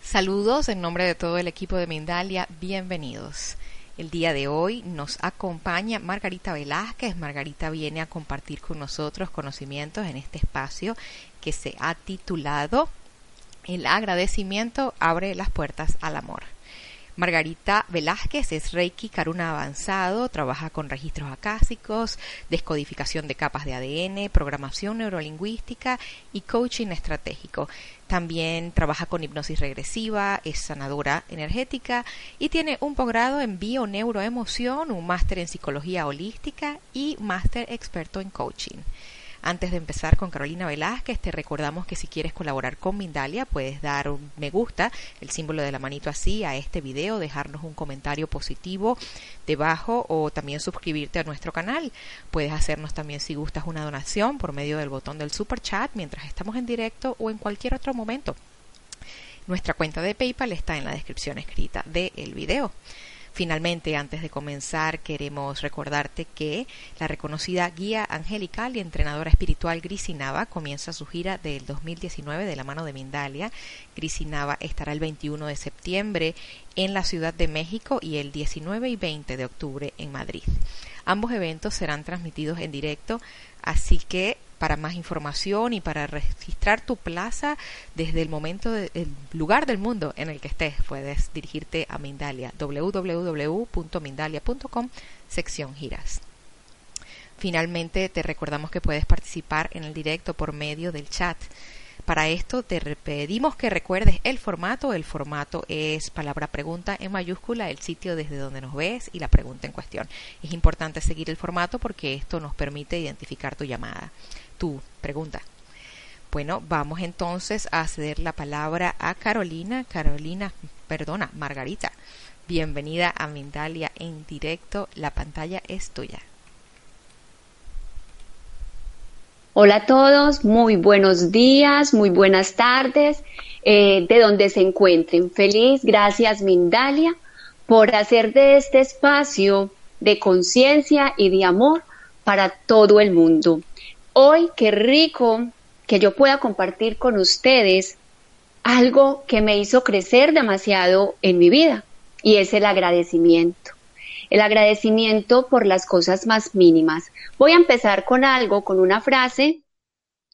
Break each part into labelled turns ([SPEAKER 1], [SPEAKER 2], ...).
[SPEAKER 1] Saludos en nombre de todo el equipo de Mindalia, bienvenidos. El día de hoy nos acompaña Margarita Velázquez. Margarita viene a compartir con nosotros conocimientos en este espacio que se ha titulado El agradecimiento abre las puertas al amor. Margarita Velázquez es Reiki Karuna avanzado, trabaja con registros acásicos, descodificación de capas de ADN, programación neurolingüística y coaching estratégico. También trabaja con hipnosis regresiva, es sanadora energética y tiene un posgrado en bio-neuroemoción, un máster en psicología holística y máster experto en coaching. Antes de empezar con Carolina Velázquez, te recordamos que si quieres colaborar con Mindalia, puedes dar un me gusta, el símbolo de la manito así, a este video, dejarnos un comentario positivo debajo o también suscribirte a nuestro canal. Puedes hacernos también si gustas una donación por medio del botón del super chat mientras estamos en directo o en cualquier otro momento. Nuestra cuenta de PayPal está en la descripción escrita del video. Finalmente, antes de comenzar, queremos recordarte que la reconocida guía angelical y entrenadora espiritual Grisinava comienza su gira del 2019 de la mano de Mindalia. Grisinava estará el 21 de septiembre en la Ciudad de México y el 19 y 20 de octubre en Madrid. Ambos eventos serán transmitidos en directo, así que para más información y para registrar tu plaza desde el momento del lugar del mundo en el que estés, puedes dirigirte a Mindalia, www.mindalia.com, sección giras. Finalmente, te recordamos que puedes participar en el directo por medio del chat. Para esto te pedimos que recuerdes el formato. El formato es palabra pregunta en mayúscula, el sitio desde donde nos ves y la pregunta en cuestión. Es importante seguir el formato porque esto nos permite identificar tu llamada pregunta. Bueno, vamos entonces a ceder la palabra a Carolina. Carolina, perdona, Margarita. Bienvenida a Mindalia en directo. La pantalla es tuya.
[SPEAKER 2] Hola a todos, muy buenos días, muy buenas tardes, eh, de donde se encuentren. Feliz, gracias Mindalia por hacer de este espacio de conciencia y de amor para todo el mundo. Hoy qué rico que yo pueda compartir con ustedes algo que me hizo crecer demasiado en mi vida y es el agradecimiento. El agradecimiento por las cosas más mínimas. Voy a empezar con algo, con una frase,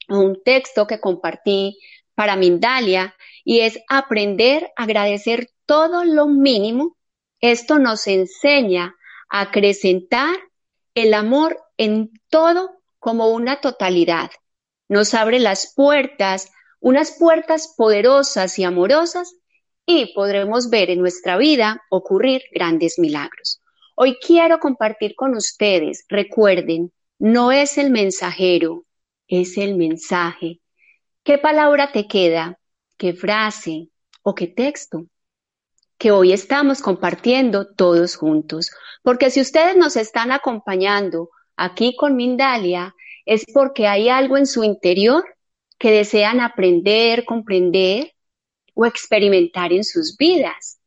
[SPEAKER 2] un texto que compartí para Mindalia y es aprender a agradecer todo lo mínimo. Esto nos enseña a acrecentar el amor en todo como una totalidad. Nos abre las puertas, unas puertas poderosas y amorosas, y podremos ver en nuestra vida ocurrir grandes milagros. Hoy quiero compartir con ustedes, recuerden, no es el mensajero, es el mensaje. ¿Qué palabra te queda? ¿Qué frase o qué texto? que hoy estamos compartiendo todos juntos. Porque si ustedes nos están acompañando aquí con Mindalia es porque hay algo en su interior que desean aprender, comprender o experimentar en sus vidas.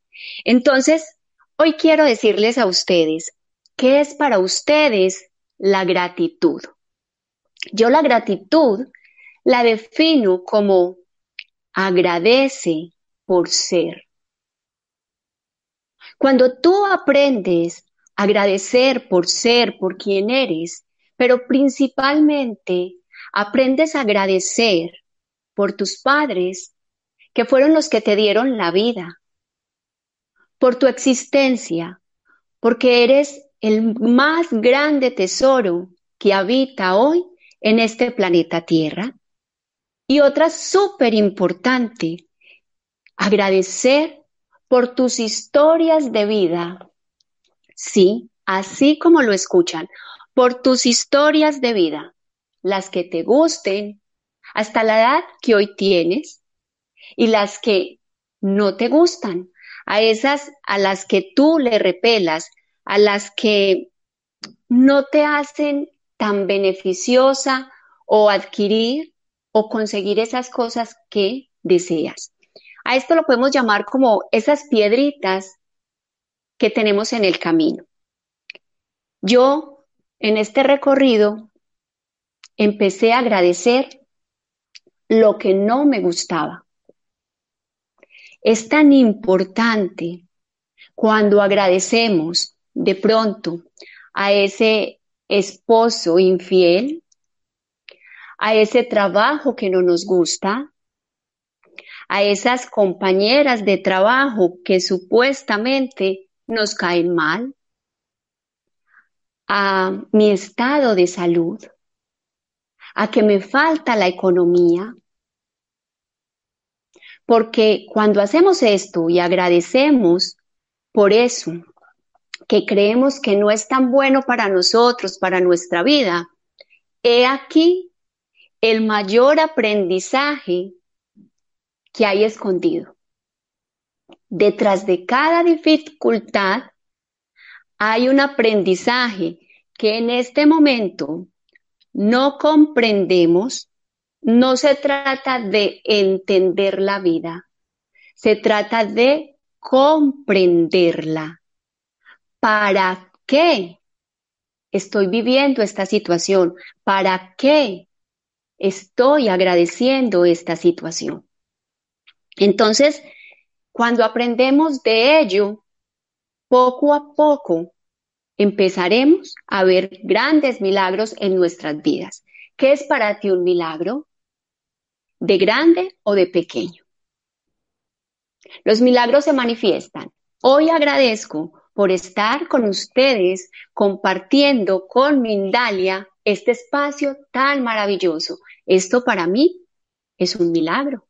[SPEAKER 2] Entonces, hoy quiero decirles a ustedes, ¿qué es para ustedes la gratitud? Yo la gratitud la defino como agradece por ser. Cuando tú aprendes agradecer por ser, por quien eres, pero principalmente aprendes a agradecer por tus padres, que fueron los que te dieron la vida, por tu existencia, porque eres el más grande tesoro que habita hoy en este planeta Tierra. Y otra súper importante, agradecer por tus historias de vida Sí, así como lo escuchan, por tus historias de vida, las que te gusten, hasta la edad que hoy tienes, y las que no te gustan, a esas a las que tú le repelas, a las que no te hacen tan beneficiosa o adquirir o conseguir esas cosas que deseas. A esto lo podemos llamar como esas piedritas que tenemos en el camino. Yo en este recorrido empecé a agradecer lo que no me gustaba. Es tan importante cuando agradecemos de pronto a ese esposo infiel, a ese trabajo que no nos gusta, a esas compañeras de trabajo que supuestamente nos caen mal, a mi estado de salud, a que me falta la economía. Porque cuando hacemos esto y agradecemos por eso, que creemos que no es tan bueno para nosotros, para nuestra vida, he aquí el mayor aprendizaje que hay escondido. Detrás de cada dificultad hay un aprendizaje que en este momento no comprendemos. No se trata de entender la vida, se trata de comprenderla. ¿Para qué estoy viviendo esta situación? ¿Para qué estoy agradeciendo esta situación? Entonces, cuando aprendemos de ello, poco a poco empezaremos a ver grandes milagros en nuestras vidas. ¿Qué es para ti un milagro? ¿De grande o de pequeño? Los milagros se manifiestan. Hoy agradezco por estar con ustedes compartiendo con Mindalia este espacio tan maravilloso. Esto para mí es un milagro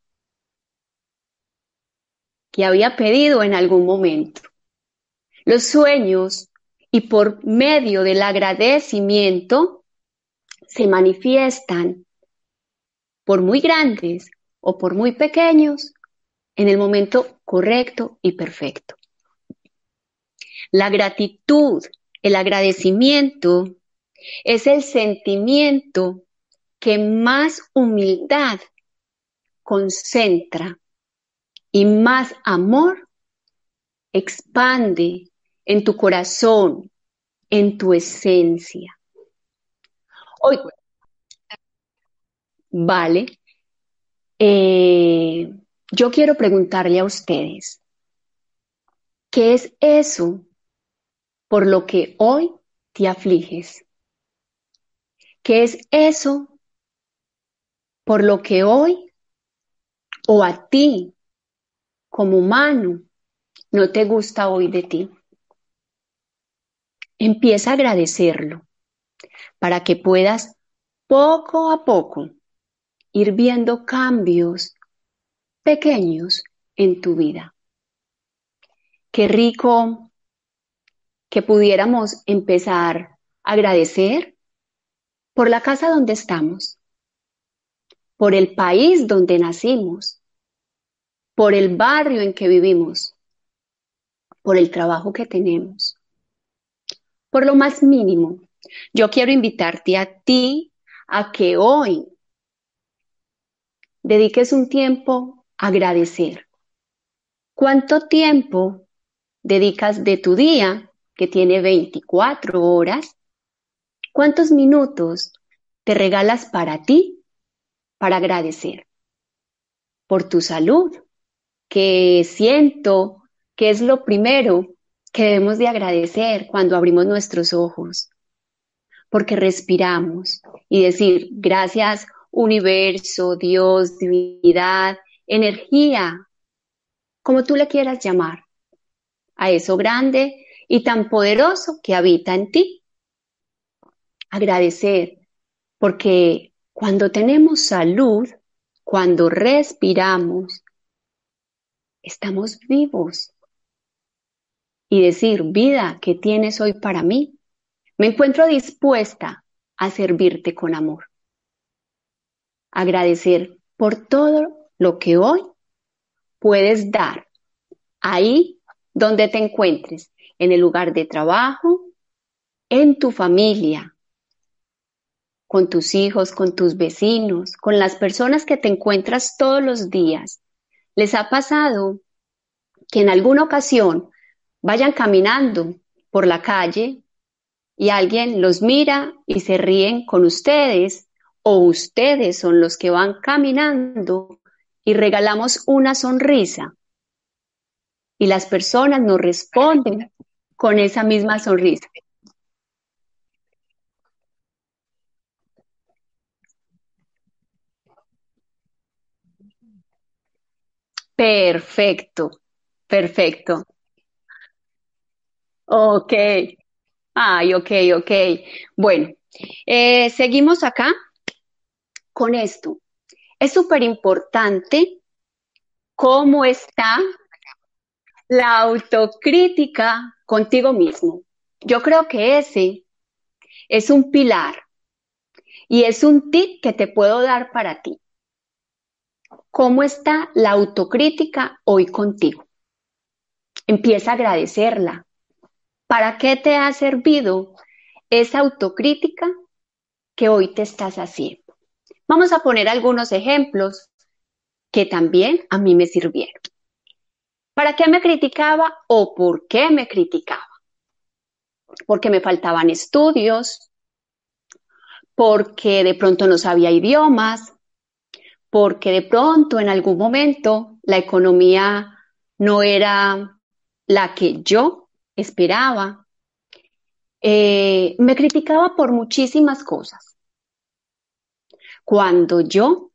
[SPEAKER 2] que había pedido en algún momento. Los sueños y por medio del agradecimiento se manifiestan por muy grandes o por muy pequeños en el momento correcto y perfecto. La gratitud, el agradecimiento es el sentimiento que más humildad concentra y más amor expande en tu corazón, en tu esencia. Hoy, vale, eh, yo quiero preguntarle a ustedes, ¿qué es eso por lo que hoy te afliges? ¿Qué es eso por lo que hoy o a ti como humano no te gusta hoy de ti? Empieza a agradecerlo para que puedas poco a poco ir viendo cambios pequeños en tu vida. Qué rico que pudiéramos empezar a agradecer por la casa donde estamos, por el país donde nacimos, por el barrio en que vivimos, por el trabajo que tenemos por lo más mínimo, yo quiero invitarte a ti a que hoy dediques un tiempo a agradecer. ¿Cuánto tiempo dedicas de tu día, que tiene 24 horas? ¿Cuántos minutos te regalas para ti, para agradecer? Por tu salud, que siento que es lo primero que debemos de agradecer cuando abrimos nuestros ojos, porque respiramos y decir gracias universo, Dios, divinidad, energía, como tú le quieras llamar, a eso grande y tan poderoso que habita en ti. Agradecer, porque cuando tenemos salud, cuando respiramos, estamos vivos, y decir, vida, ¿qué tienes hoy para mí? Me encuentro dispuesta a servirte con amor. Agradecer por todo lo que hoy puedes dar ahí donde te encuentres, en el lugar de trabajo, en tu familia, con tus hijos, con tus vecinos, con las personas que te encuentras todos los días. ¿Les ha pasado que en alguna ocasión vayan caminando por la calle y alguien los mira y se ríen con ustedes o ustedes son los que van caminando y regalamos una sonrisa y las personas nos responden con esa misma sonrisa. Perfecto, perfecto. Ok. Ay, ok, ok. Bueno, eh, seguimos acá con esto. Es súper importante cómo está la autocrítica contigo mismo. Yo creo que ese es un pilar y es un tip que te puedo dar para ti. ¿Cómo está la autocrítica hoy contigo? Empieza a agradecerla. ¿Para qué te ha servido esa autocrítica que hoy te estás haciendo? Vamos a poner algunos ejemplos que también a mí me sirvieron. ¿Para qué me criticaba o por qué me criticaba? Porque me faltaban estudios, porque de pronto no sabía idiomas, porque de pronto en algún momento la economía no era la que yo esperaba. Eh, me criticaba por muchísimas cosas. Cuando yo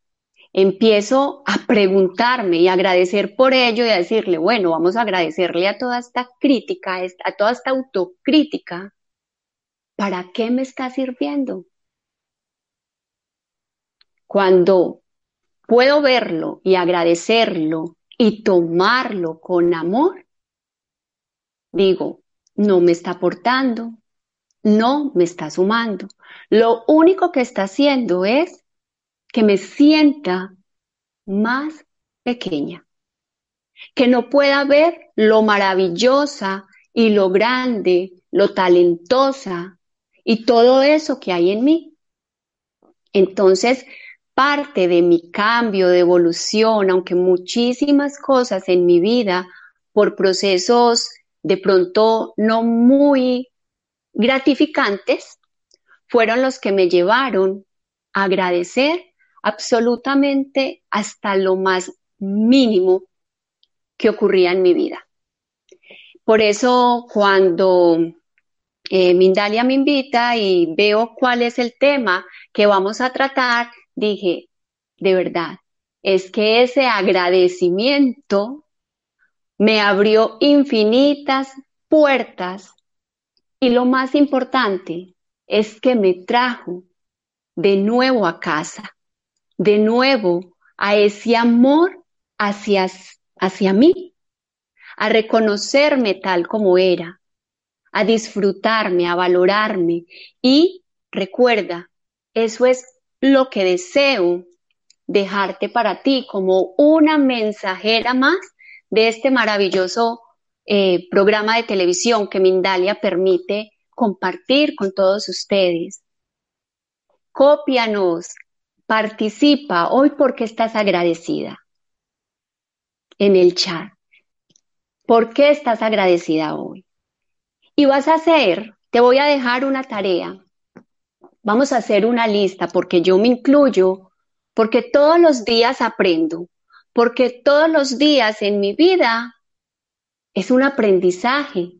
[SPEAKER 2] empiezo a preguntarme y agradecer por ello y a decirle, bueno, vamos a agradecerle a toda esta crítica, a toda esta autocrítica, ¿para qué me está sirviendo? Cuando puedo verlo y agradecerlo y tomarlo con amor, digo, no me está aportando, no me está sumando. Lo único que está haciendo es que me sienta más pequeña, que no pueda ver lo maravillosa y lo grande, lo talentosa y todo eso que hay en mí. Entonces, parte de mi cambio, de evolución, aunque muchísimas cosas en mi vida, por procesos de pronto no muy gratificantes, fueron los que me llevaron a agradecer absolutamente hasta lo más mínimo que ocurría en mi vida. Por eso cuando eh, Mindalia me invita y veo cuál es el tema que vamos a tratar, dije, de verdad, es que ese agradecimiento me abrió infinitas puertas y lo más importante es que me trajo de nuevo a casa de nuevo a ese amor hacia, hacia mí, a reconocerme tal como era, a disfrutarme, a valorarme. Y recuerda, eso es lo que deseo dejarte para ti como una mensajera más de este maravilloso eh, programa de televisión que Mindalia permite compartir con todos ustedes. Cópianos, Participa hoy porque estás agradecida en el chat. ¿Por qué estás agradecida hoy? Y vas a hacer, te voy a dejar una tarea. Vamos a hacer una lista porque yo me incluyo, porque todos los días aprendo, porque todos los días en mi vida es un aprendizaje,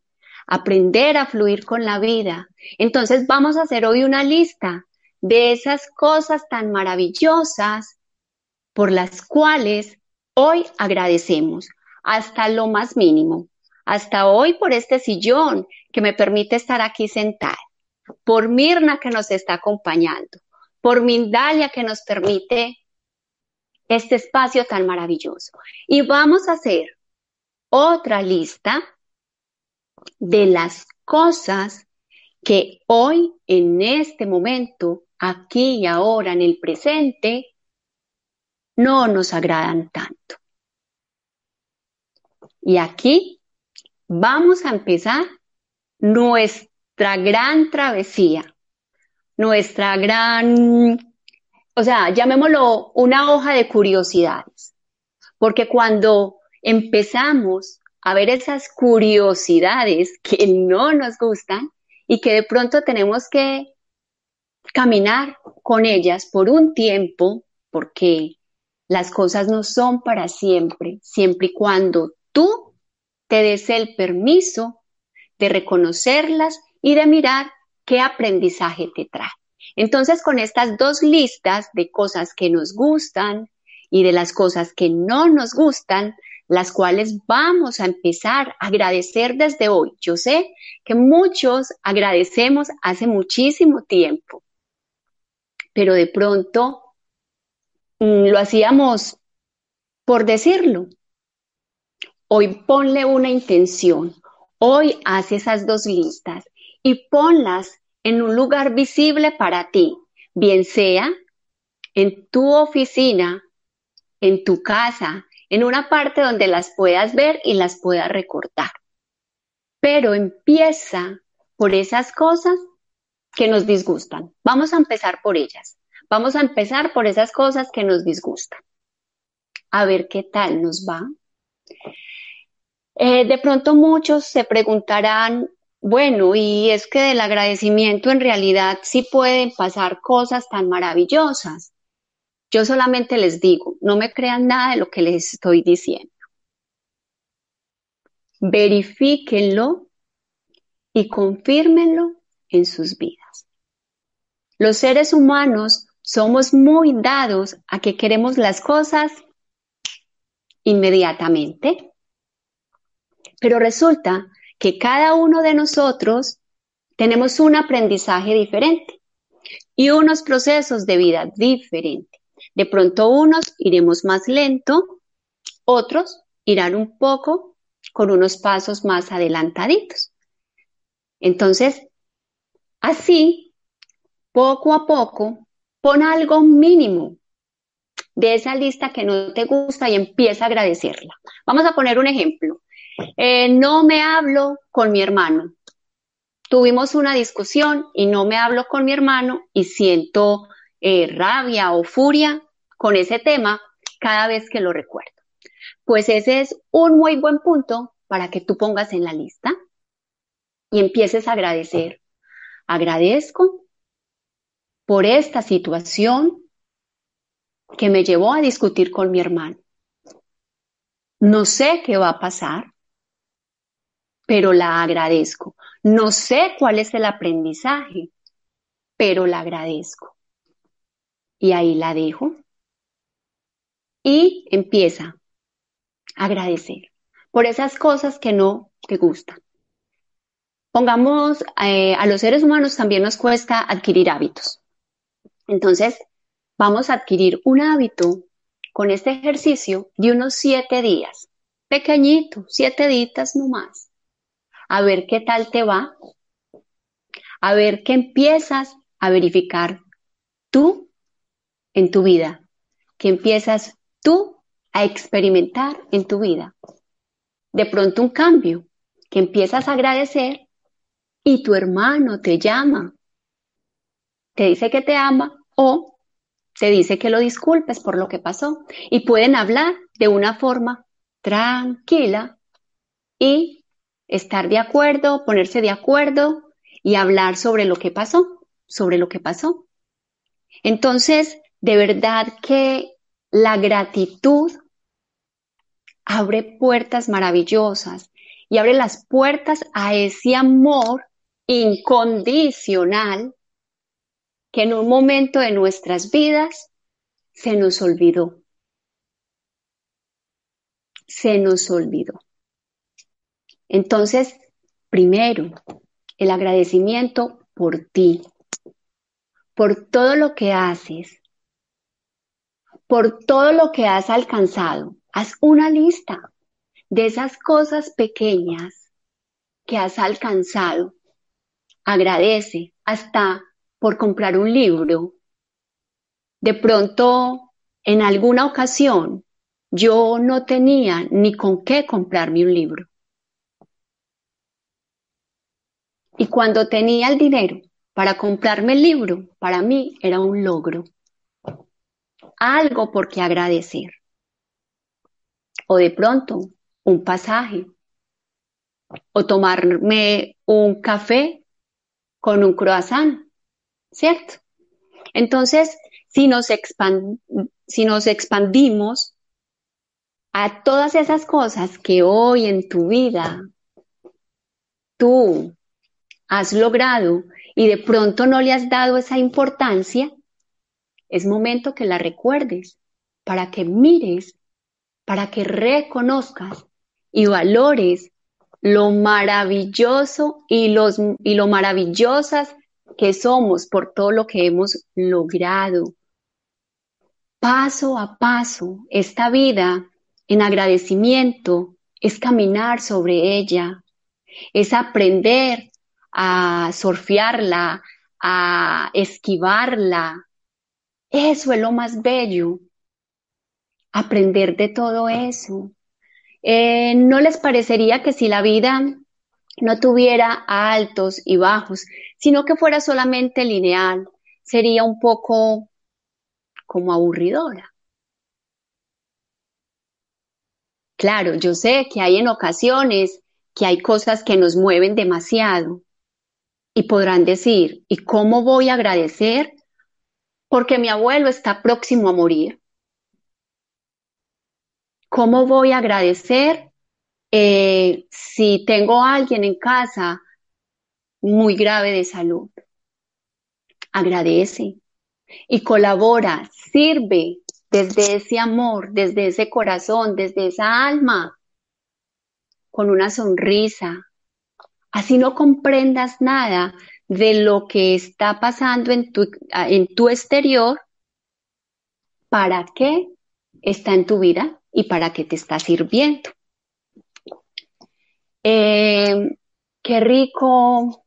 [SPEAKER 2] aprender a fluir con la vida. Entonces vamos a hacer hoy una lista de esas cosas tan maravillosas por las cuales hoy agradecemos, hasta lo más mínimo, hasta hoy por este sillón que me permite estar aquí sentada, por Mirna que nos está acompañando, por Mindalia que nos permite este espacio tan maravilloso. Y vamos a hacer otra lista de las cosas que hoy, en este momento, aquí y ahora, en el presente, no nos agradan tanto. Y aquí vamos a empezar nuestra gran travesía, nuestra gran, o sea, llamémoslo una hoja de curiosidades, porque cuando empezamos a ver esas curiosidades que no nos gustan y que de pronto tenemos que caminar con ellas por un tiempo, porque las cosas no son para siempre, siempre y cuando tú te des el permiso de reconocerlas y de mirar qué aprendizaje te trae. Entonces, con estas dos listas de cosas que nos gustan y de las cosas que no nos gustan, las cuales vamos a empezar a agradecer desde hoy. Yo sé que muchos agradecemos hace muchísimo tiempo, pero de pronto mm, lo hacíamos por decirlo. Hoy ponle una intención. Hoy haz esas dos listas y ponlas en un lugar visible para ti, bien sea en tu oficina, en tu casa, en una parte donde las puedas ver y las puedas recordar. Pero empieza por esas cosas que nos disgustan. Vamos a empezar por ellas. Vamos a empezar por esas cosas que nos disgustan. A ver qué tal nos va. Eh, de pronto muchos se preguntarán, bueno, y es que del agradecimiento en realidad sí pueden pasar cosas tan maravillosas. Yo solamente les digo, no me crean nada de lo que les estoy diciendo. Verifíquenlo y confírmenlo en sus vidas. Los seres humanos somos muy dados a que queremos las cosas inmediatamente, pero resulta que cada uno de nosotros tenemos un aprendizaje diferente y unos procesos de vida diferentes. De pronto unos iremos más lento, otros irán un poco con unos pasos más adelantaditos. Entonces, así, poco a poco, pon algo mínimo de esa lista que no te gusta y empieza a agradecerla. Vamos a poner un ejemplo. Eh, no me hablo con mi hermano. Tuvimos una discusión y no me hablo con mi hermano y siento eh, rabia o furia con ese tema cada vez que lo recuerdo. Pues ese es un muy buen punto para que tú pongas en la lista y empieces a agradecer. Agradezco por esta situación que me llevó a discutir con mi hermano. No sé qué va a pasar, pero la agradezco. No sé cuál es el aprendizaje, pero la agradezco. Y ahí la dejo. Y empieza a agradecer por esas cosas que no te gustan. Pongamos, eh, a los seres humanos también nos cuesta adquirir hábitos. Entonces, vamos a adquirir un hábito con este ejercicio de unos siete días. Pequeñito, siete días nomás. A ver qué tal te va. A ver qué empiezas a verificar tú en tu vida, que empiezas tú a experimentar en tu vida. De pronto un cambio, que empiezas a agradecer y tu hermano te llama, te dice que te ama o te dice que lo disculpes por lo que pasó y pueden hablar de una forma tranquila y estar de acuerdo, ponerse de acuerdo y hablar sobre lo que pasó, sobre lo que pasó. Entonces, de verdad que la gratitud abre puertas maravillosas y abre las puertas a ese amor incondicional que en un momento de nuestras vidas se nos olvidó. Se nos olvidó. Entonces, primero, el agradecimiento por ti, por todo lo que haces, por todo lo que has alcanzado. Haz una lista de esas cosas pequeñas que has alcanzado. Agradece hasta por comprar un libro. De pronto, en alguna ocasión, yo no tenía ni con qué comprarme un libro. Y cuando tenía el dinero para comprarme el libro, para mí era un logro algo por qué agradecer. O de pronto, un pasaje. O tomarme un café con un croissant, ¿cierto? Entonces, si nos, si nos expandimos a todas esas cosas que hoy en tu vida tú has logrado y de pronto no le has dado esa importancia, es momento que la recuerdes para que mires, para que reconozcas y valores lo maravilloso y, los, y lo maravillosas que somos por todo lo que hemos logrado. Paso a paso, esta vida en agradecimiento es caminar sobre ella, es aprender a surfearla, a esquivarla. Eso es lo más bello, aprender de todo eso. Eh, ¿No les parecería que si la vida no tuviera altos y bajos, sino que fuera solamente lineal, sería un poco como aburridora? Claro, yo sé que hay en ocasiones que hay cosas que nos mueven demasiado y podrán decir, ¿y cómo voy a agradecer? Porque mi abuelo está próximo a morir. ¿Cómo voy a agradecer eh, si tengo a alguien en casa muy grave de salud? Agradece y colabora, sirve desde ese amor, desde ese corazón, desde esa alma, con una sonrisa. Así no comprendas nada de lo que está pasando en tu, en tu exterior, ¿para qué está en tu vida? y para qué te está sirviendo. Eh, qué rico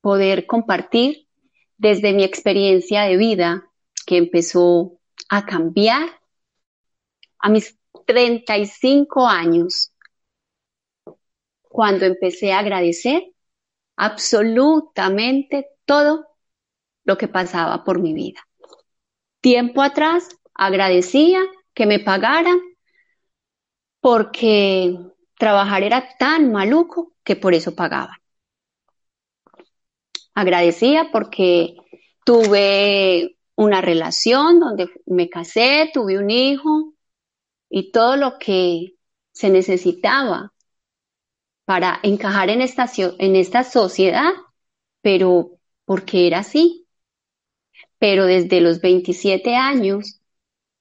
[SPEAKER 2] poder compartir desde mi experiencia de vida que empezó a cambiar a mis 35 años, cuando empecé a agradecer absolutamente todo lo que pasaba por mi vida. Tiempo atrás agradecía que me pagaran porque trabajar era tan maluco que por eso pagaban. Agradecía porque tuve una relación donde me casé, tuve un hijo y todo lo que se necesitaba para encajar en esta, en esta sociedad, pero porque era así. Pero desde los 27 años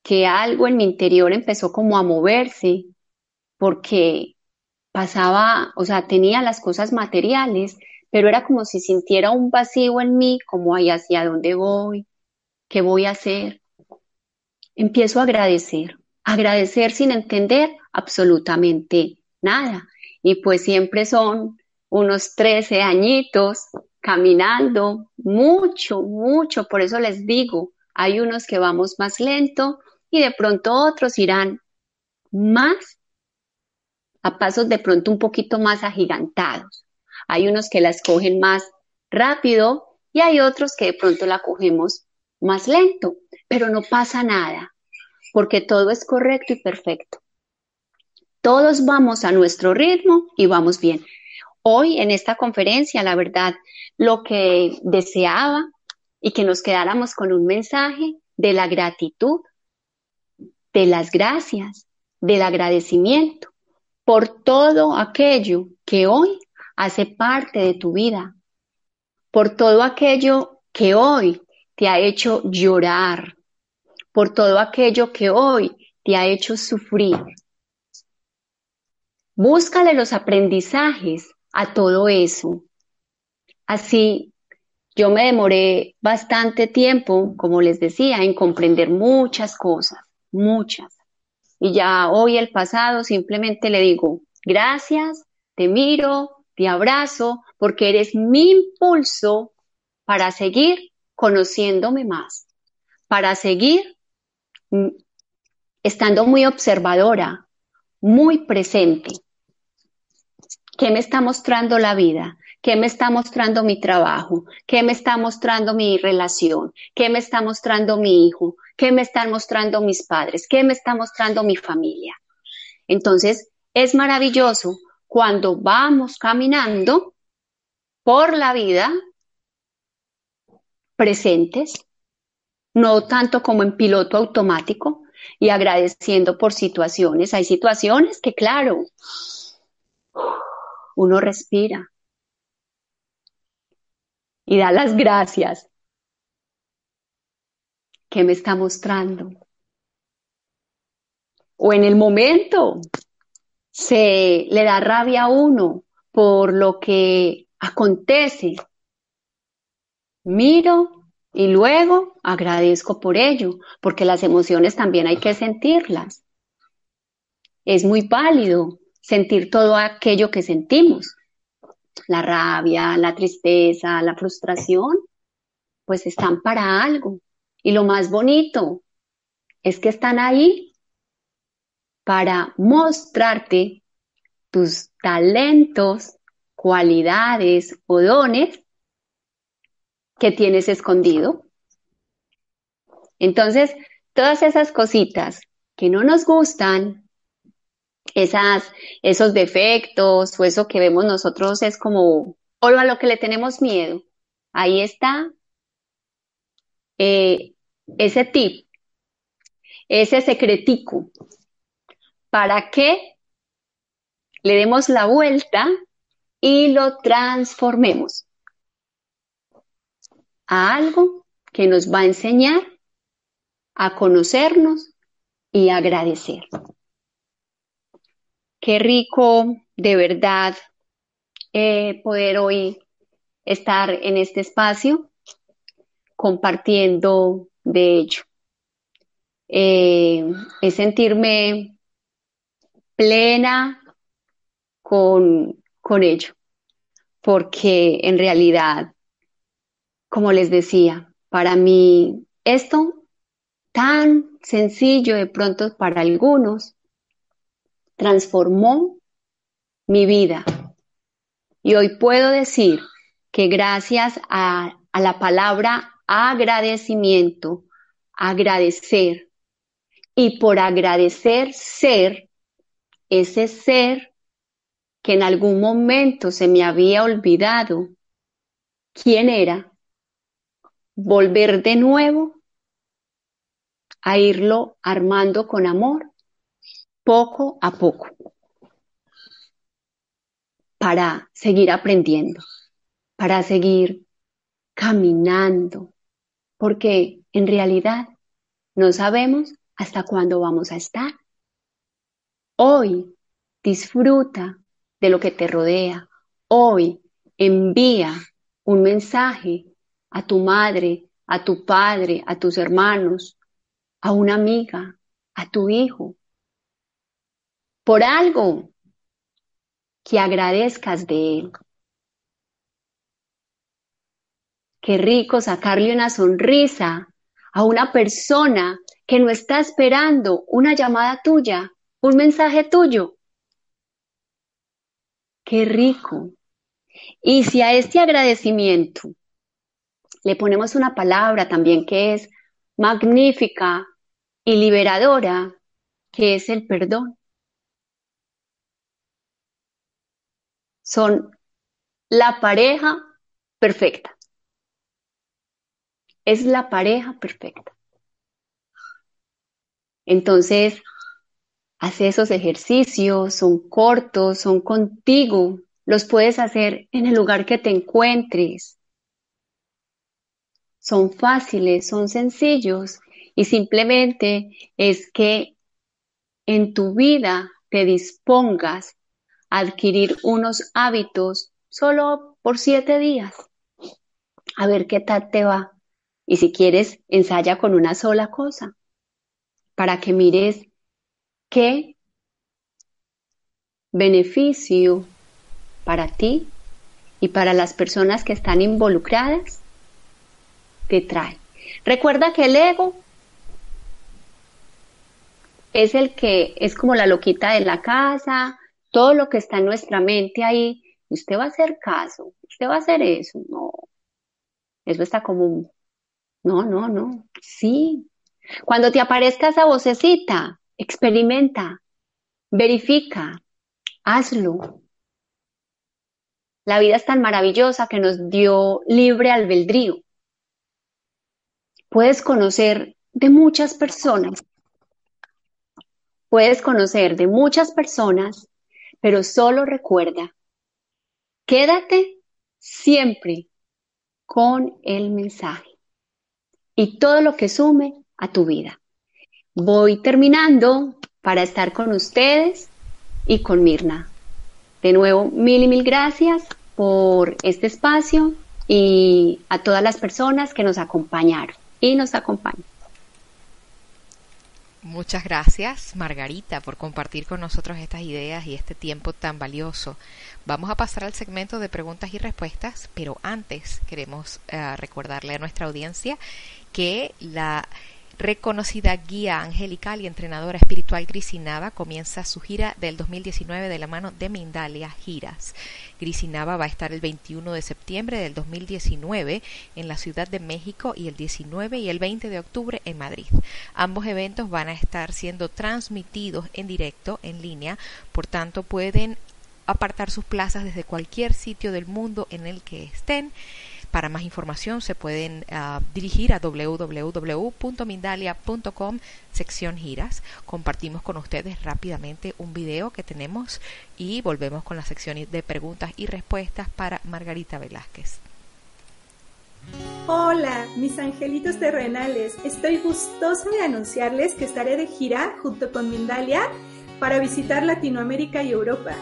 [SPEAKER 2] que algo en mi interior empezó como a moverse, porque pasaba, o sea, tenía las cosas materiales, pero era como si sintiera un vacío en mí, como ahí hacia dónde voy, qué voy a hacer. Empiezo a agradecer, agradecer sin entender absolutamente nada. Y pues siempre son unos 13 añitos caminando, mucho, mucho, por eso les digo, hay unos que vamos más lento, y de pronto otros irán más a pasos de pronto un poquito más agigantados. Hay unos que las cogen más rápido y hay otros que de pronto la cogemos más lento, pero no pasa nada, porque todo es correcto y perfecto. Todos vamos a nuestro ritmo y vamos bien. Hoy en esta conferencia, la verdad, lo que deseaba y que nos quedáramos con un mensaje de la gratitud de las gracias, del agradecimiento por todo aquello que hoy hace parte de tu vida, por todo aquello que hoy te ha hecho llorar, por todo aquello que hoy te ha hecho sufrir. Búscale los aprendizajes a todo eso. Así, yo me demoré bastante tiempo, como les decía, en comprender muchas cosas muchas. Y ya hoy el pasado simplemente le digo, gracias, te miro, te abrazo, porque eres mi impulso para seguir conociéndome más, para seguir mm, estando muy observadora, muy presente. ¿Qué me está mostrando la vida? ¿Qué me está mostrando mi trabajo? ¿Qué me está mostrando mi relación? ¿Qué me está mostrando mi hijo? ¿Qué me están mostrando mis padres? ¿Qué me está mostrando mi familia? Entonces, es maravilloso cuando vamos caminando por la vida presentes, no tanto como en piloto automático y agradeciendo por situaciones. Hay situaciones que, claro, uno respira y da las gracias. ¿Qué me está mostrando? O en el momento se le da rabia a uno por lo que acontece. Miro y luego agradezco por ello, porque las emociones también hay que sentirlas. Es muy válido sentir todo aquello que sentimos. La rabia, la tristeza, la frustración, pues están para algo. Y lo más bonito es que están ahí para mostrarte tus talentos, cualidades o dones que tienes escondido. Entonces, todas esas cositas que no nos gustan, esas, esos defectos o eso que vemos nosotros es como, o a lo que le tenemos miedo, ahí está eh, ese tip, ese secretico, para que le demos la vuelta y lo transformemos a algo que nos va a enseñar a conocernos y agradecer. Qué rico de verdad eh, poder hoy estar en este espacio compartiendo de ello. Eh, es sentirme plena con, con ello, porque en realidad, como les decía, para mí esto tan sencillo de pronto para algunos transformó mi vida. Y hoy puedo decir que gracias a, la palabra agradecimiento, agradecer, y por agradecer ser, ese ser que en algún momento se me había olvidado quién era, volver de nuevo a irlo armando con amor poco a poco para seguir aprendiendo, para seguir caminando, porque en realidad no sabemos hasta cuándo vamos a estar. Hoy disfruta de lo que te rodea. Hoy envía un mensaje a tu madre, a tu padre, a tus hermanos, a una amiga, a tu hijo, por algo que agradezcas de él. Qué rico sacarle una sonrisa a una persona que no está esperando una llamada tuya, un mensaje tuyo. Qué rico. Y si a este agradecimiento le ponemos una palabra también que es magnífica y liberadora, que es el perdón. Son la pareja perfecta. Es la pareja perfecta. Entonces, hace esos ejercicios, son cortos, son contigo, los puedes hacer en el lugar que te encuentres. Son fáciles, son sencillos y simplemente es que en tu vida te dispongas adquirir unos hábitos solo por siete días. A ver qué tal te va. Y si quieres, ensaya con una sola cosa para que mires qué beneficio para ti y para las personas que están involucradas te trae. Recuerda que el ego es el que es como la loquita de la casa, todo lo que está en nuestra mente ahí, usted va a hacer caso, usted va a hacer eso, no, eso está como, no, no, no, sí, cuando te aparezca esa vocecita, experimenta, verifica, hazlo. La vida es tan maravillosa que nos dio libre albedrío. Puedes conocer de muchas personas. Puedes conocer de muchas personas, pero solo recuerda, quédate siempre con el mensaje y todo lo que sume a tu vida. Voy terminando para estar con ustedes y con Mirna. De nuevo, mil y mil gracias por este espacio y a todas las personas que nos acompañaron y nos acompañan.
[SPEAKER 1] Muchas gracias, Margarita, por compartir con nosotros estas ideas y este tiempo tan valioso. Vamos a pasar al segmento de preguntas y respuestas, pero antes queremos eh, recordarle a nuestra audiencia que la reconocida guía angelical y entrenadora espiritual Grisinava comienza su gira del 2019 de la mano de Mindalia Giras. Grisinava va a estar el 21 de septiembre del 2019 en la Ciudad de México y el 19 y el 20 de octubre en Madrid. Ambos eventos van a estar siendo transmitidos en directo, en línea, por tanto pueden apartar sus plazas desde cualquier sitio del mundo en el que estén para más información se pueden uh, dirigir a www.mindalia.com sección giras. Compartimos con ustedes rápidamente un video que tenemos y volvemos con la sección de preguntas y respuestas para Margarita Velázquez.
[SPEAKER 3] Hola, mis angelitos terrenales. Estoy gustosa de anunciarles que estaré de gira junto con Mindalia para visitar Latinoamérica y Europa.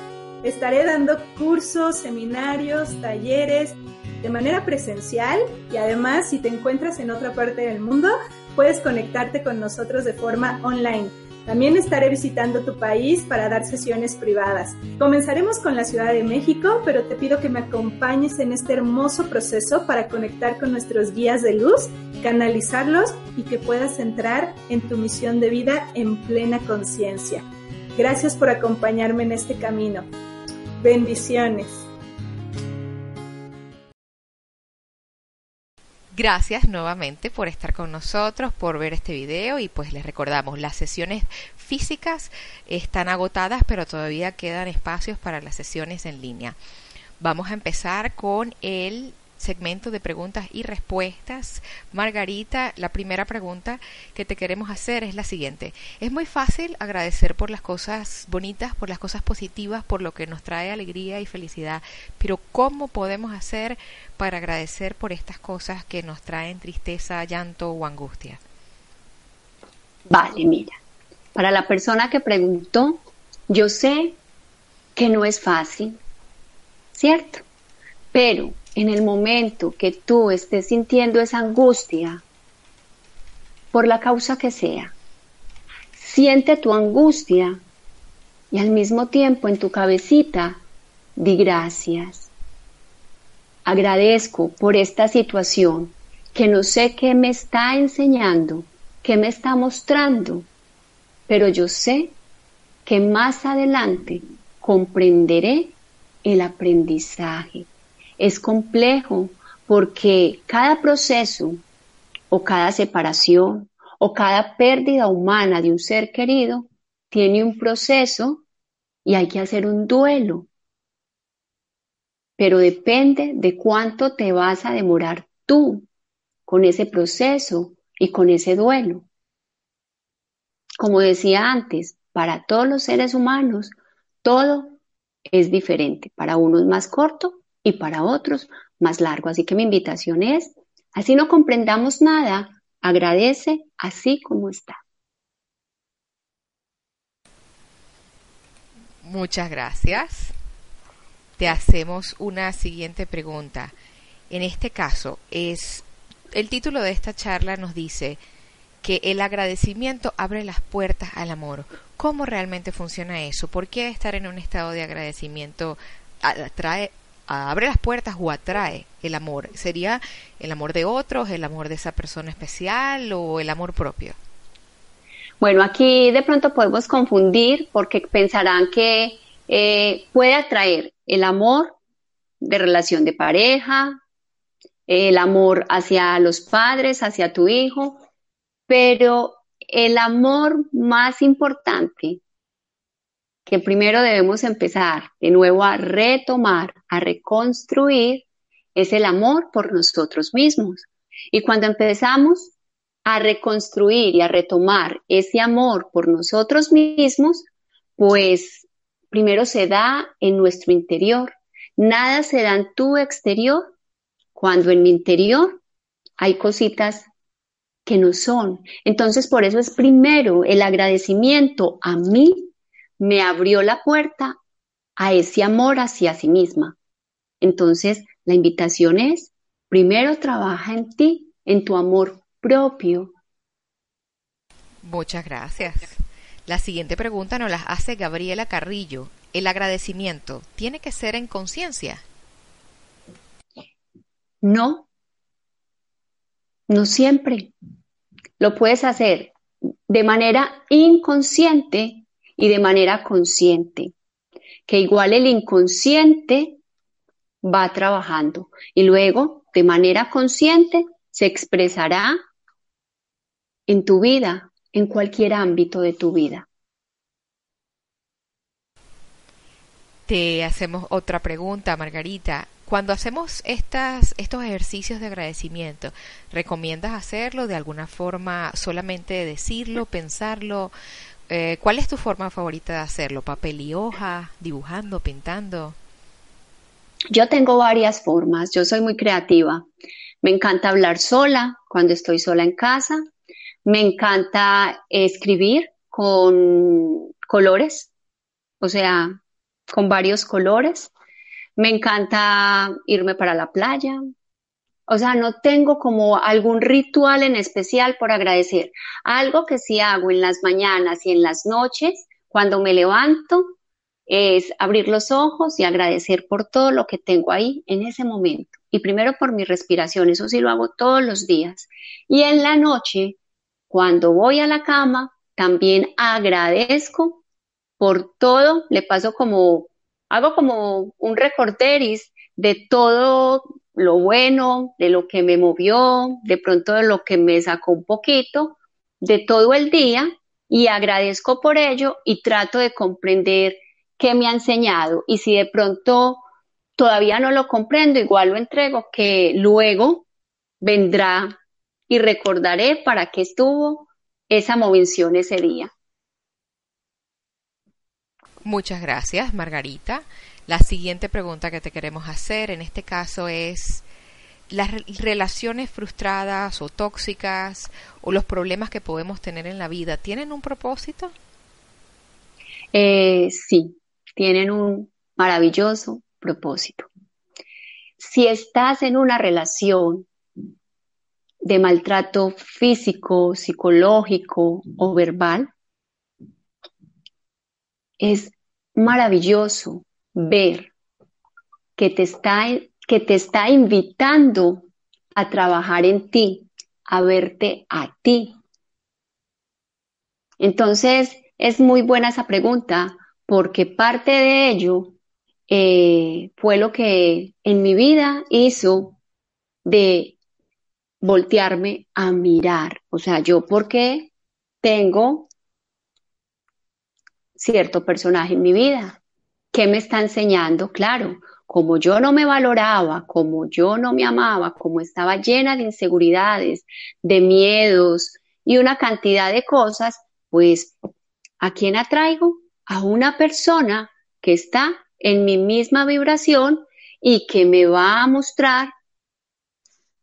[SPEAKER 3] Estaré dando cursos, seminarios, talleres de manera presencial y además si te encuentras en otra parte del mundo, puedes conectarte con nosotros de forma online. También estaré visitando tu país para dar sesiones privadas. Comenzaremos con la Ciudad de México, pero te pido que me acompañes en este hermoso proceso para conectar con nuestros guías de luz, canalizarlos y que puedas entrar en tu misión de vida en plena conciencia. Gracias por acompañarme en este camino. Bendiciones.
[SPEAKER 1] Gracias nuevamente por estar con nosotros, por ver este video y pues les recordamos, las sesiones físicas están agotadas, pero todavía quedan espacios para las sesiones en línea. Vamos a empezar con el segmento de preguntas y respuestas. Margarita, la primera pregunta que te queremos hacer es la siguiente. Es muy fácil agradecer por las cosas bonitas, por las cosas positivas, por lo que nos trae alegría y felicidad, pero ¿cómo podemos hacer para agradecer por estas cosas que nos traen tristeza, llanto o angustia?
[SPEAKER 2] Vale, mira, para la persona que preguntó, yo sé que no es fácil, ¿cierto? Pero en el momento que tú estés sintiendo esa angustia, por la causa que sea, siente tu angustia y al mismo tiempo en tu cabecita di gracias. Agradezco por esta situación que no sé qué me está enseñando, qué me está mostrando, pero yo sé que más adelante comprenderé el aprendizaje es complejo porque cada proceso o cada separación o cada pérdida humana de un ser querido tiene un proceso y hay que hacer un duelo. Pero depende de cuánto te vas a demorar tú con ese proceso y con ese duelo. Como decía antes, para todos los seres humanos todo es diferente. Para unos más corto y para otros más largo. Así que mi invitación es, así no comprendamos nada, agradece así como está.
[SPEAKER 1] Muchas gracias. Te hacemos una siguiente pregunta. En este caso, es el título de esta charla nos dice que el agradecimiento abre las puertas al amor. ¿Cómo realmente funciona eso? ¿Por qué estar en un estado de agradecimiento atrae abre las puertas o atrae el amor? ¿Sería el amor de otros, el amor de esa persona especial o el amor propio?
[SPEAKER 2] Bueno, aquí de pronto podemos confundir porque pensarán que eh, puede atraer el amor de relación de pareja, el amor hacia los padres, hacia tu hijo, pero el amor más importante que primero debemos empezar de nuevo a retomar, a reconstruir, es el amor por nosotros mismos. Y cuando empezamos a reconstruir y a retomar ese amor por nosotros mismos, pues primero se da en nuestro interior. Nada se da en tu exterior cuando en mi interior hay cositas que no son. Entonces, por eso es primero el agradecimiento a mí me abrió la puerta a ese amor hacia sí misma. Entonces, la invitación es, primero trabaja en ti, en tu amor propio.
[SPEAKER 1] Muchas gracias. La siguiente pregunta nos la hace Gabriela Carrillo. ¿El agradecimiento tiene que ser en conciencia?
[SPEAKER 2] No, no siempre. Lo puedes hacer de manera inconsciente y de manera consciente. Que igual el inconsciente va trabajando y luego de manera consciente se expresará en tu vida, en cualquier ámbito de tu vida.
[SPEAKER 1] Te hacemos otra pregunta, Margarita. Cuando hacemos estas, estos ejercicios de agradecimiento, ¿recomiendas hacerlo de alguna forma solamente decirlo, pensarlo? Eh, ¿Cuál es tu forma favorita de hacerlo? ¿Papel y hoja? ¿Dibujando? ¿Pintando?
[SPEAKER 2] Yo tengo varias formas, yo soy muy creativa. Me encanta hablar sola cuando estoy sola en casa. Me encanta escribir con colores, o sea, con varios colores. Me encanta irme para la playa. O sea, no tengo como algún ritual en especial por agradecer. Algo que sí hago en las mañanas y en las noches, cuando me levanto, es abrir los ojos y agradecer por todo lo que tengo ahí en ese momento. Y primero por mi respiración, eso sí lo hago todos los días. Y en la noche, cuando voy a la cama, también agradezco por todo, le paso como hago como un recorderis de todo lo bueno, de lo que me movió, de pronto de lo que me sacó un poquito, de todo el día y agradezco por ello y trato de comprender qué me ha enseñado y si de pronto todavía no lo comprendo, igual lo entrego, que luego vendrá y recordaré para qué estuvo esa movención ese día.
[SPEAKER 1] Muchas gracias, Margarita. La siguiente pregunta que te queremos hacer en este caso es, ¿las relaciones frustradas o tóxicas o los problemas que podemos tener en la vida tienen un propósito?
[SPEAKER 2] Eh, sí, tienen un maravilloso propósito. Si estás en una relación de maltrato físico, psicológico o verbal, es maravilloso ver que te está, que te está invitando a trabajar en ti, a verte a ti. Entonces, es muy buena esa pregunta porque parte de ello eh, fue lo que en mi vida hizo de voltearme a mirar. O sea, yo porque tengo cierto personaje en mi vida. ¿Qué me está enseñando? Claro, como yo no me valoraba, como yo no me amaba, como estaba llena de inseguridades, de miedos y una cantidad de cosas, pues, ¿a quién atraigo? A una persona que está en mi misma vibración y que me va a mostrar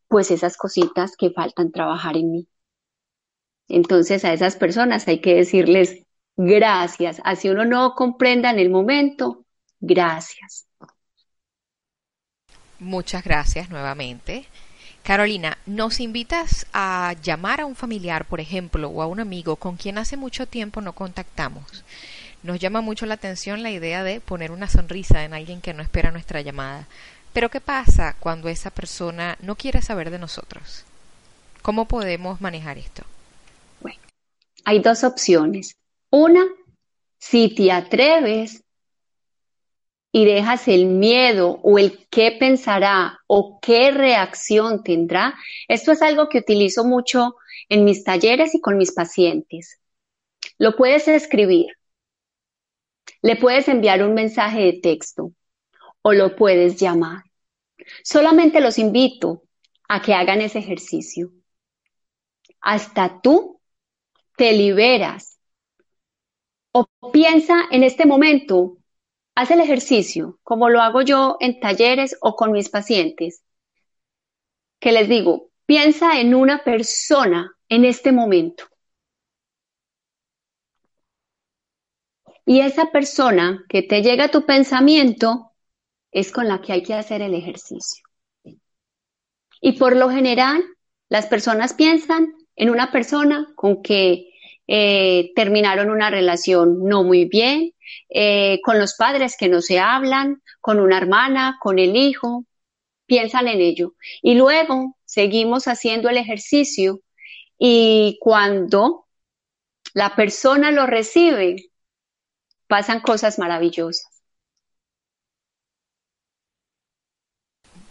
[SPEAKER 2] pues esas cositas que faltan trabajar en mí. Entonces a esas personas hay que decirles Gracias. Así uno no comprenda en el momento. Gracias.
[SPEAKER 1] Muchas gracias nuevamente. Carolina, ¿nos invitas a llamar a un familiar, por ejemplo, o a un amigo con quien hace mucho tiempo no contactamos? Nos llama mucho la atención la idea de poner una sonrisa en alguien que no espera nuestra llamada. Pero ¿qué pasa cuando esa persona no quiere saber de nosotros? ¿Cómo podemos manejar esto?
[SPEAKER 2] Bueno, hay dos opciones. Una, si te atreves y dejas el miedo o el qué pensará o qué reacción tendrá, esto es algo que utilizo mucho en mis talleres y con mis pacientes. Lo puedes escribir. Le puedes enviar un mensaje de texto o lo puedes llamar. Solamente los invito a que hagan ese ejercicio. Hasta tú te liberas. O piensa en este momento, haz el ejercicio, como lo hago yo en talleres o con mis pacientes, que les digo, piensa en una persona en este momento. Y esa persona que te llega a tu pensamiento es con la que hay que hacer el ejercicio. Y por lo general, las personas piensan en una persona con que eh, terminaron una relación no muy bien, eh, con los padres que no se hablan, con una hermana, con el hijo, piensan en ello. Y luego seguimos haciendo el ejercicio y cuando la persona lo recibe, pasan cosas maravillosas.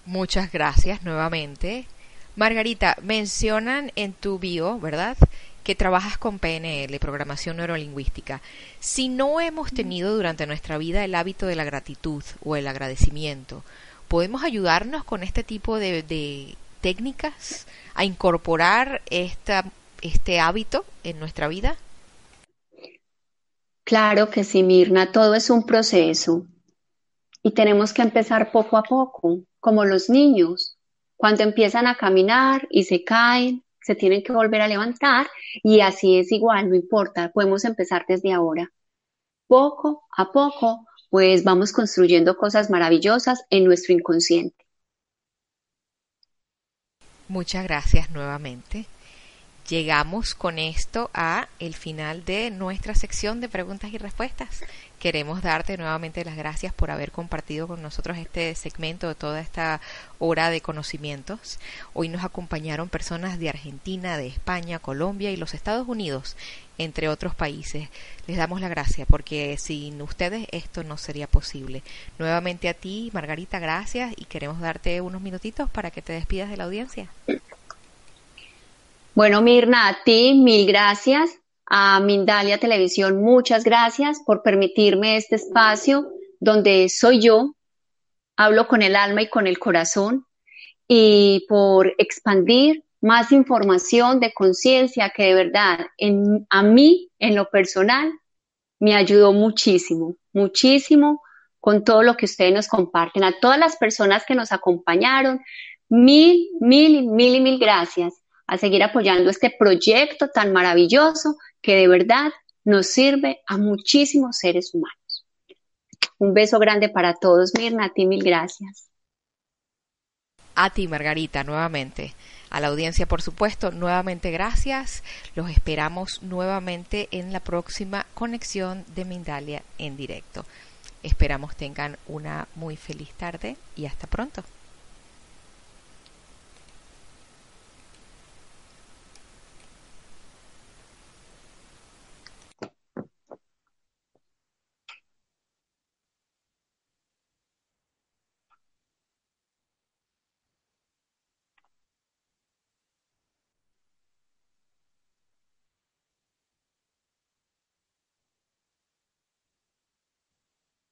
[SPEAKER 1] Muchas gracias nuevamente. Margarita, mencionan en tu bio, ¿verdad? Que trabajas con PNL, programación neurolingüística. Si no hemos tenido durante nuestra vida el hábito de la gratitud o el agradecimiento, ¿podemos ayudarnos con este tipo de, técnicas a incorporar esta, este hábito en nuestra vida?
[SPEAKER 2] Claro que sí, Mirna, todo es un proceso y tenemos que empezar poco a poco, como los niños, cuando empiezan a caminar y se caen, se tienen que volver a levantar y así es igual, no importa, podemos empezar desde ahora. Poco a poco, pues vamos construyendo cosas maravillosas en nuestro inconsciente.
[SPEAKER 1] Muchas gracias nuevamente. Llegamos con esto a el final de nuestra sección de preguntas y respuestas. Queremos darte nuevamente las gracias por haber compartido con nosotros este segmento de toda esta hora de conocimientos. Hoy nos acompañaron personas de Argentina, de España, Colombia y los Estados Unidos, entre otros países. Les damos la gracia porque sin ustedes esto no sería posible. Nuevamente a ti, Margarita, gracias y queremos darte unos minutitos para que te despidas de la audiencia.
[SPEAKER 2] Bueno, Mirna, a ti mil gracias. A Mindalia Televisión, muchas gracias por permitirme este espacio donde soy yo, hablo con el alma y con el corazón y por expandir más información de conciencia que de verdad en, a mí, en lo personal, me ayudó muchísimo, muchísimo con todo lo que ustedes nos comparten. A todas las personas que nos acompañaron, mil, mil, mil y mil gracias a seguir apoyando este proyecto tan maravilloso que de verdad nos sirve a muchísimos seres humanos. Un beso grande para todos, Mirna, a ti mil gracias.
[SPEAKER 1] A ti, Margarita, nuevamente. A la audiencia, por supuesto, nuevamente gracias. Los esperamos nuevamente en la próxima conexión de Mindalia en directo. Esperamos tengan una muy feliz tarde y hasta pronto.